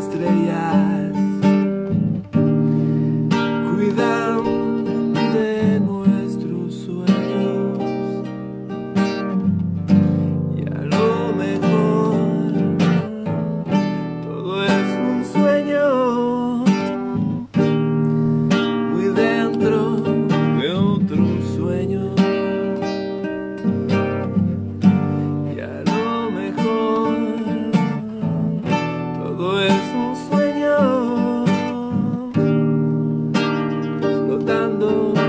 estreia. the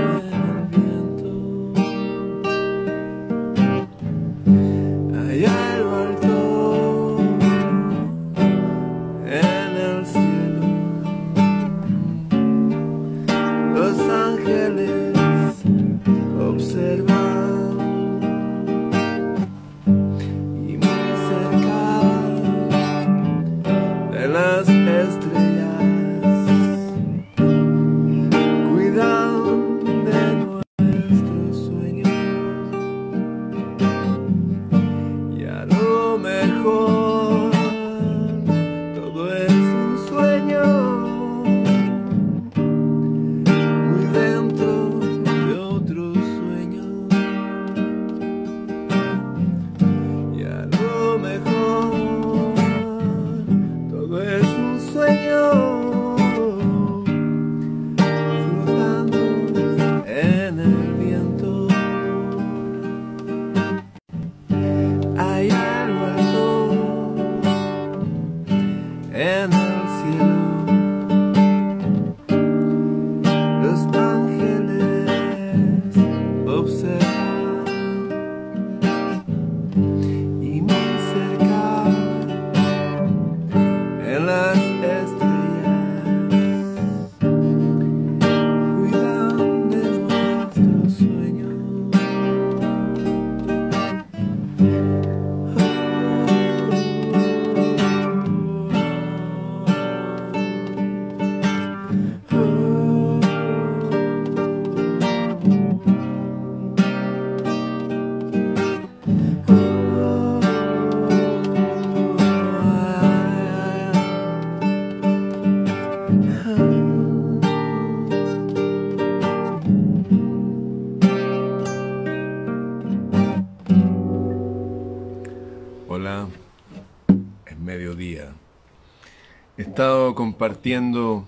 compartiendo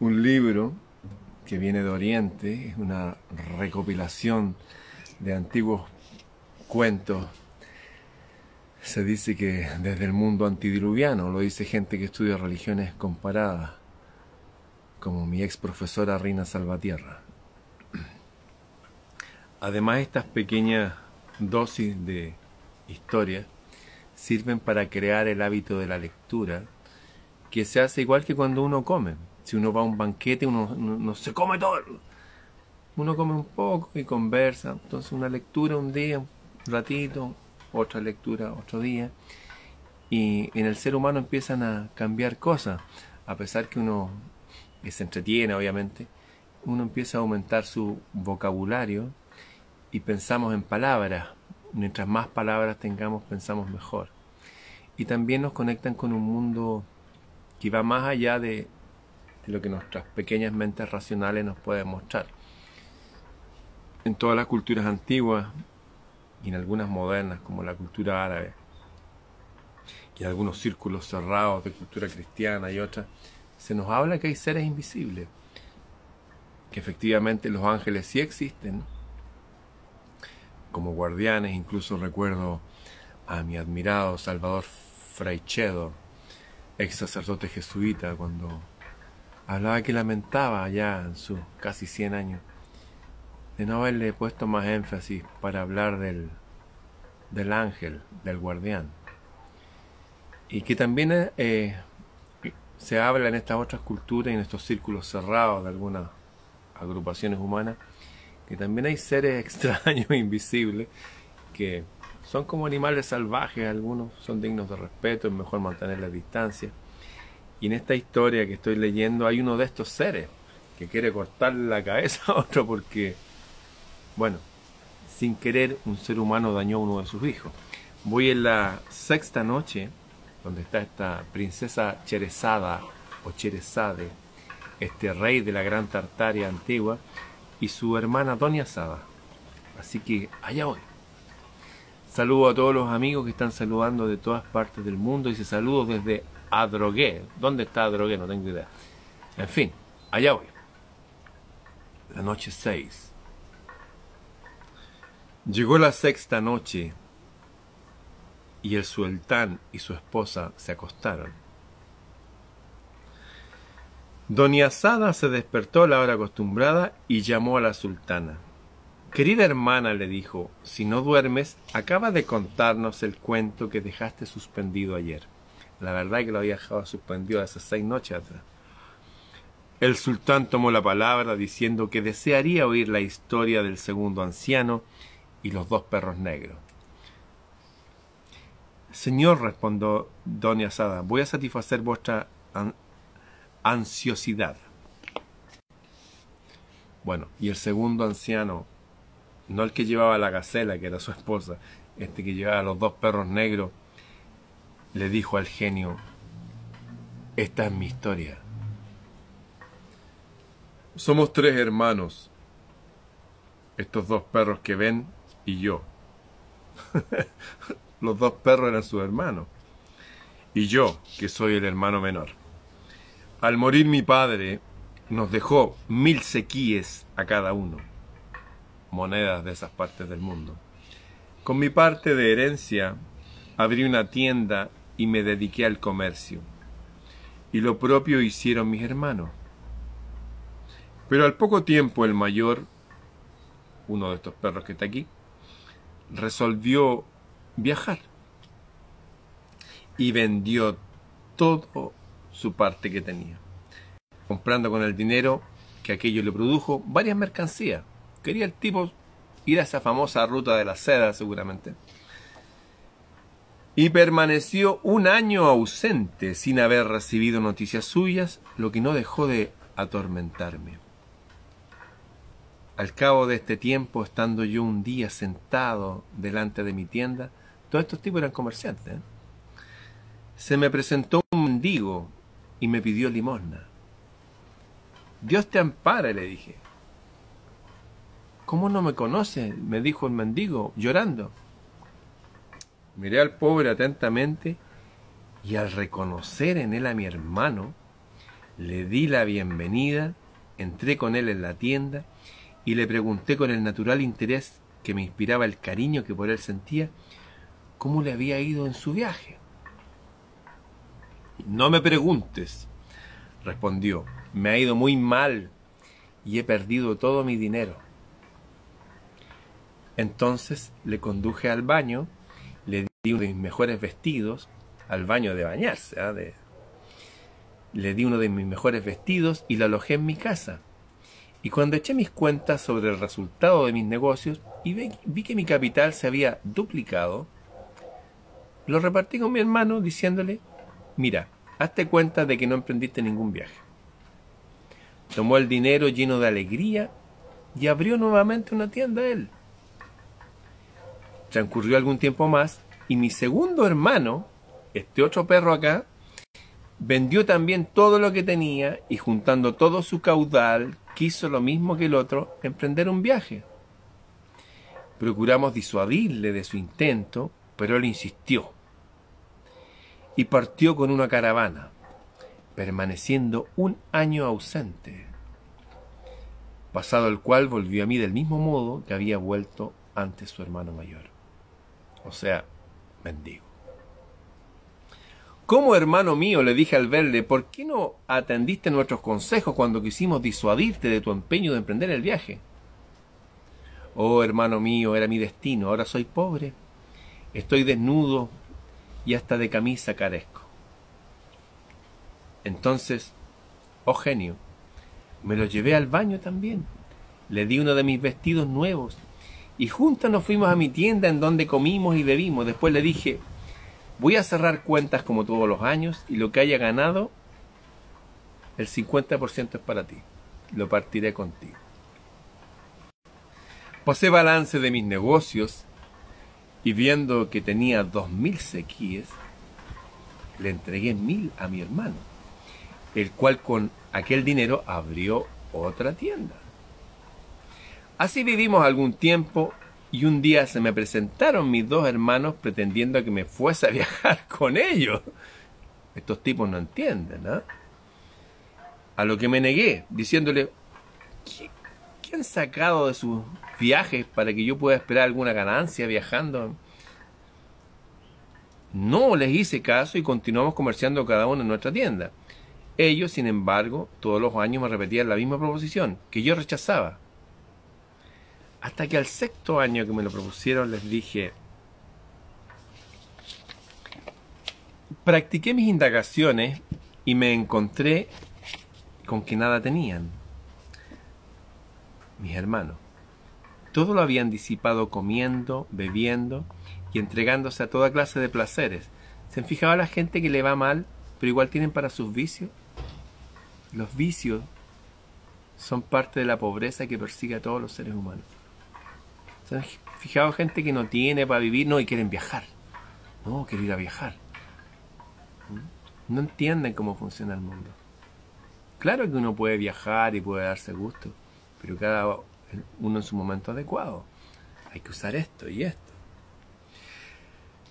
un libro que viene de Oriente, es una recopilación de antiguos cuentos. Se dice que desde el mundo antidiluviano, lo dice gente que estudia religiones comparadas, como mi ex profesora Reina Salvatierra. Además, estas pequeñas dosis de historia sirven para crear el hábito de la lectura, que se hace igual que cuando uno come. Si uno va a un banquete, uno no, no se come todo. Uno come un poco y conversa. Entonces una lectura un día, un ratito, otra lectura otro día. Y en el ser humano empiezan a cambiar cosas. A pesar que uno se entretiene, obviamente, uno empieza a aumentar su vocabulario y pensamos en palabras. Mientras más palabras tengamos, pensamos mejor. Y también nos conectan con un mundo que va más allá de, lo que nuestras pequeñas mentes racionales nos pueden mostrar. En todas las culturas antiguas y en algunas modernas, como la cultura árabe, y algunos círculos cerrados de cultura cristiana y otras, se nos habla que hay seres invisibles, que efectivamente los ángeles sí existen, como guardianes, incluso recuerdo a mi admirado Salvador Fraichedo, ex sacerdote jesuita, cuando hablaba que lamentaba ya en sus casi 100 años de no haberle puesto más énfasis para hablar del, del ángel, del guardián. Y que también eh, se habla en estas otras culturas y en estos círculos cerrados de algunas agrupaciones humanas, que también hay seres extraños, invisibles, que son como animales salvajes, algunos son dignos de respeto, es mejor mantener la distancia. Y en esta historia que estoy leyendo hay uno de estos seres que quiere cortarle la cabeza a otro porque, bueno, sin querer un ser humano dañó a uno de sus hijos. Voy en la sexta noche, donde está esta princesa Cherezada o Cherezade, este rey de la gran Tartaria antigua, y su hermana Doña Sada. Así que allá voy. Saludo a todos los amigos que están saludando de todas partes del mundo. Dice saludos desde Adrogué. ¿Dónde está Adrogué? No tengo idea. En fin, allá voy. La noche 6. Llegó la sexta noche y el sultán y su esposa se acostaron. Doña Sada se despertó a la hora acostumbrada y llamó a la sultana. Querida hermana, le dijo, si no duermes, acaba de contarnos el cuento que dejaste suspendido ayer. La verdad es que lo había dejado suspendido hace seis noches atrás. El sultán tomó la palabra diciendo que desearía oír la historia del segundo anciano y los dos perros negros. Señor, respondió doña Sada, voy a satisfacer vuestra an ansiosidad. Bueno, y el segundo anciano, no el que llevaba la gacela, que era su esposa, este que llevaba los dos perros negros, le dijo al genio, esta es mi historia. Somos tres hermanos, estos dos perros que ven y yo. los dos perros eran sus hermanos. Y yo, que soy el hermano menor. Al morir mi padre, nos dejó mil sequíes a cada uno, monedas de esas partes del mundo. Con mi parte de herencia, abrí una tienda y me dediqué al comercio. Y lo propio hicieron mis hermanos. Pero al poco tiempo el mayor, uno de estos perros que está aquí, resolvió viajar y vendió todo su parte que tenía, comprando con el dinero que aquello le produjo varias mercancías. Quería el tipo ir a esa famosa ruta de la seda seguramente. Y permaneció un año ausente sin haber recibido noticias suyas, lo que no dejó de atormentarme. Al cabo de este tiempo, estando yo un día sentado delante de mi tienda, todos estos tipos eran comerciantes, ¿eh? se me presentó un mendigo y me pidió limosna. Dios te ampare, le dije. ¿Cómo no me conoce? me dijo el mendigo, llorando. Miré al pobre atentamente y al reconocer en él a mi hermano, le di la bienvenida, entré con él en la tienda y le pregunté con el natural interés que me inspiraba el cariño que por él sentía, cómo le había ido en su viaje. No me preguntes, respondió, me ha ido muy mal y he perdido todo mi dinero. Entonces le conduje al baño, le di uno de mis mejores vestidos, al baño de bañarse, ¿ah? le di uno de mis mejores vestidos y lo alojé en mi casa. Y cuando eché mis cuentas sobre el resultado de mis negocios y vi, que mi capital se había duplicado, lo repartí con mi hermano diciéndole, mira, hazte cuenta de que no emprendiste ningún viaje. Tomó el dinero lleno de alegría y abrió nuevamente una tienda él. Transcurrió algún tiempo más y mi segundo hermano, este otro perro acá, vendió también todo lo que tenía y juntando todo su caudal quiso lo mismo que el otro, emprender un viaje. Procuramos disuadirle de su intento, pero él insistió. Y partió con una caravana, permaneciendo un año ausente, pasado el cual volvió a mí del mismo modo que había vuelto antes su hermano mayor. O sea, mendigo. ¿Cómo, hermano mío, le dije al verle, ¿por qué no atendiste nuestros consejos cuando quisimos disuadirte de tu empeño de emprender el viaje? Oh, hermano mío, era mi destino, ahora soy pobre, estoy desnudo y hasta de camisa carezco. Entonces, oh genio, me lo llevé al baño también, le di uno de mis vestidos nuevos y juntos nos fuimos a mi tienda en donde comimos y bebimos. Después le dije, Voy a cerrar cuentas como todos los años y lo que haya ganado, el 50% es para ti. Lo partiré contigo. Pasé balance de mis negocios y viendo que tenía dos mil sequíes, le entregué mil a mi hermano, el cual con aquel dinero abrió otra tienda. Así vivimos algún tiempo y un día se me presentaron mis dos hermanos pretendiendo que me fuese a viajar con ellos. Estos tipos no entienden, ¿no? A lo que me negué, diciéndole, ¿qué, han sacado de sus viajes para que yo pueda esperar alguna ganancia viajando? No les hice caso y continuamos comerciando cada uno en nuestra tienda. Ellos, sin embargo, todos los años me repetían la misma proposición, que yo rechazaba. Hasta que al sexto año que me lo propusieron les dije, practiqué mis indagaciones y me encontré con que nada tenían. Mis hermanos, todo lo habían disipado comiendo, bebiendo y entregándose a toda clase de placeres. ¿Se han fijado la gente que le va mal, pero igual tienen para sus vicios? Los vicios son parte de la pobreza que persigue a todos los seres humanos. Fijaos gente que no tiene para vivir, no, y quieren viajar. No, quiero ir a viajar. ¿Mm? No entienden cómo funciona el mundo. Claro que uno puede viajar y puede darse gusto, pero cada uno en su momento adecuado. Hay que usar esto y esto.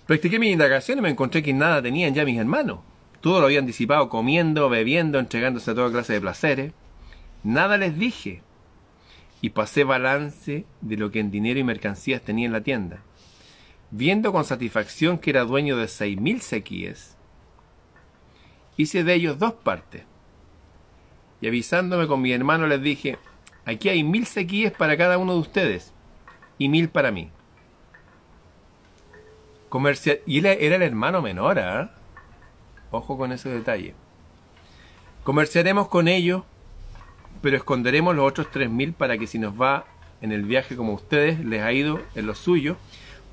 Practiqué mis indagaciones y me encontré que nada tenían ya mis hermanos. Todo lo habían disipado comiendo, bebiendo, entregándose a toda clase de placeres. Nada les dije. Y pasé balance de lo que en dinero y mercancías tenía en la tienda. Viendo con satisfacción que era dueño de seis mil sequíes, hice de ellos dos partes. Y avisándome con mi hermano les dije, aquí hay mil sequíes para cada uno de ustedes y mil para mí. Comercial y él era el hermano menor, ¿ah? Ojo con ese detalle. Comerciaremos con ellos, pero esconderemos los otros tres mil para que si nos va en el viaje como ustedes les ha ido en lo suyo,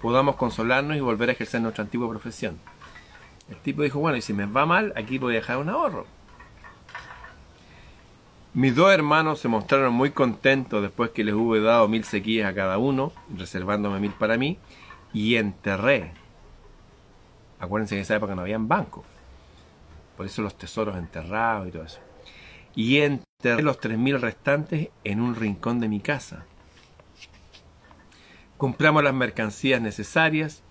podamos consolarnos y volver a ejercer nuestra antigua profesión. El tipo dijo, bueno, y si me va mal, aquí voy a dejar un ahorro. Mis dos hermanos se mostraron muy contentos después que les hube dado mil sequías a cada uno, reservándome mil para mí, y enterré Acuérdense que en esa época no habían bancos. Por eso los tesoros enterrados y todo eso. Y enterré los 3.000 restantes en un rincón de mi casa. Compramos las mercancías necesarias,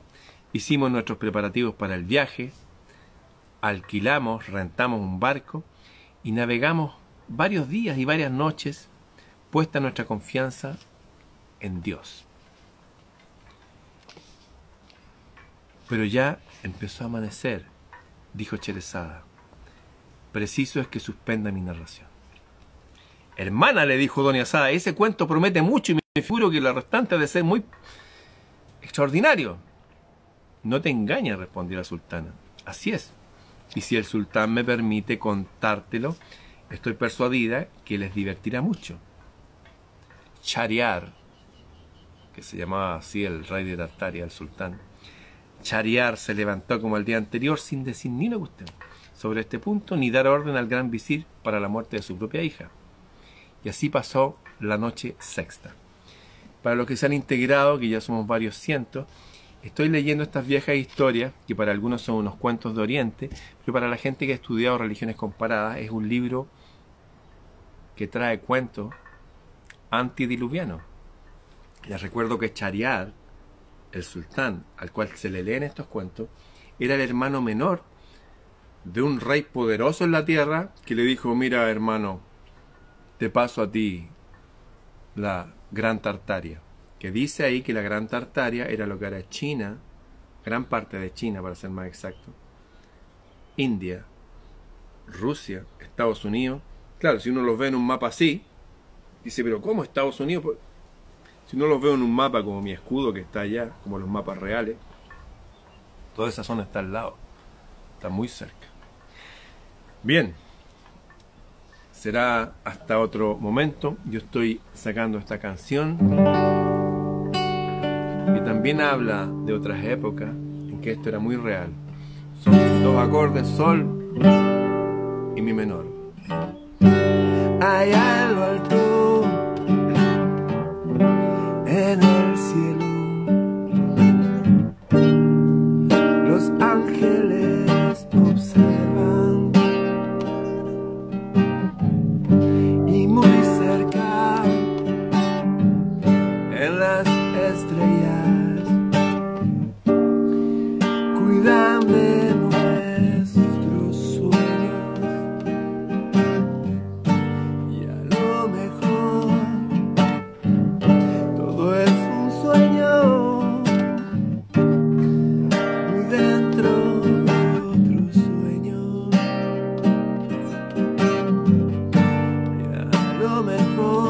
hicimos nuestros preparativos para el viaje, alquilamos, rentamos un barco y navegamos varios días y varias noches puesta nuestra confianza en Dios. Pero ya empezó a amanecer, dijo Cherezada. Preciso es que suspenda mi narración. Hermana, le dijo Doña Asada, ese cuento promete mucho y me figuro que lo restante ha de ser muy extraordinario. No te engañes, respondió la sultana. Así es. Y si el sultán me permite contártelo, estoy persuadida que les divertirá mucho. Chariar, que se llamaba así el rey de Tartaria, el sultán, Chariar se levantó como el día anterior sin decir ni una cuestión sobre este punto ni dar orden al gran visir para la muerte de su propia hija. Y así pasó la noche sexta. Para los que se han integrado, que ya somos varios cientos, estoy leyendo estas viejas historias, que para algunos son unos cuentos de Oriente, pero para la gente que ha estudiado religiones comparadas es un libro que trae cuentos antidiluvianos. Les recuerdo que Chariar el sultán al cual se le leen estos cuentos, era el hermano menor de un rey poderoso en la tierra que le dijo, mira hermano, te paso a ti la Gran Tartaria, que dice ahí que la Gran Tartaria era lo que era China, gran parte de China para ser más exacto, India, Rusia, Estados Unidos. Claro, si uno los ve en un mapa así, dice, pero ¿cómo Estados Unidos? Si no los veo en un mapa como mi escudo que está allá, como los mapas reales, toda esa zona está al lado, está muy cerca. Bien, será hasta otro momento. Yo estoy sacando esta canción y también habla de otras épocas en que esto era muy real. Son dos acordes, sol y mi menor. mejor.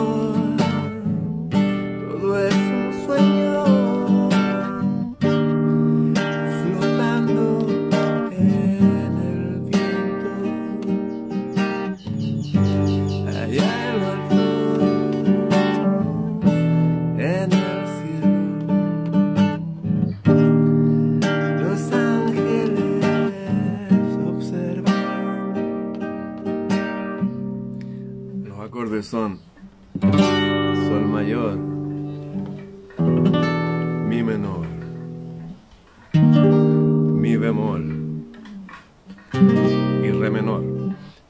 Menor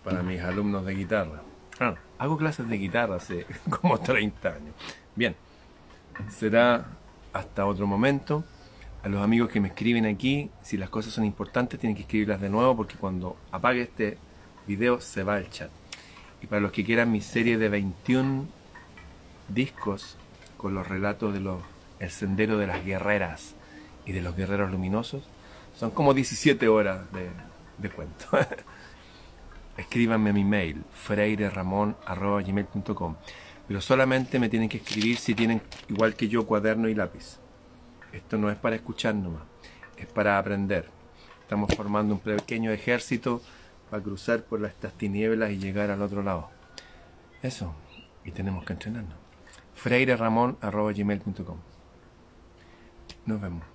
para mis alumnos de guitarra. Ah, hago clases de guitarra hace como 30 años. Bien, será hasta otro momento. A los amigos que me escriben aquí, si las cosas son importantes, tienen que escribirlas de nuevo porque cuando apague este video se va el chat. Y para los que quieran mi serie de 21 discos con los relatos de los El Sendero de las Guerreras y de los Guerreros Luminosos, son como 17 horas de, de cuento. Escríbanme mi mail, freireramon.gmail.com Pero solamente me tienen que escribir si tienen, igual que yo, cuaderno y lápiz. Esto no es para escuchar nomás, es para aprender. Estamos formando un pequeño ejército para cruzar por estas tinieblas y llegar al otro lado. Eso, y tenemos que entrenarnos. freireramon.gmail.com Nos vemos.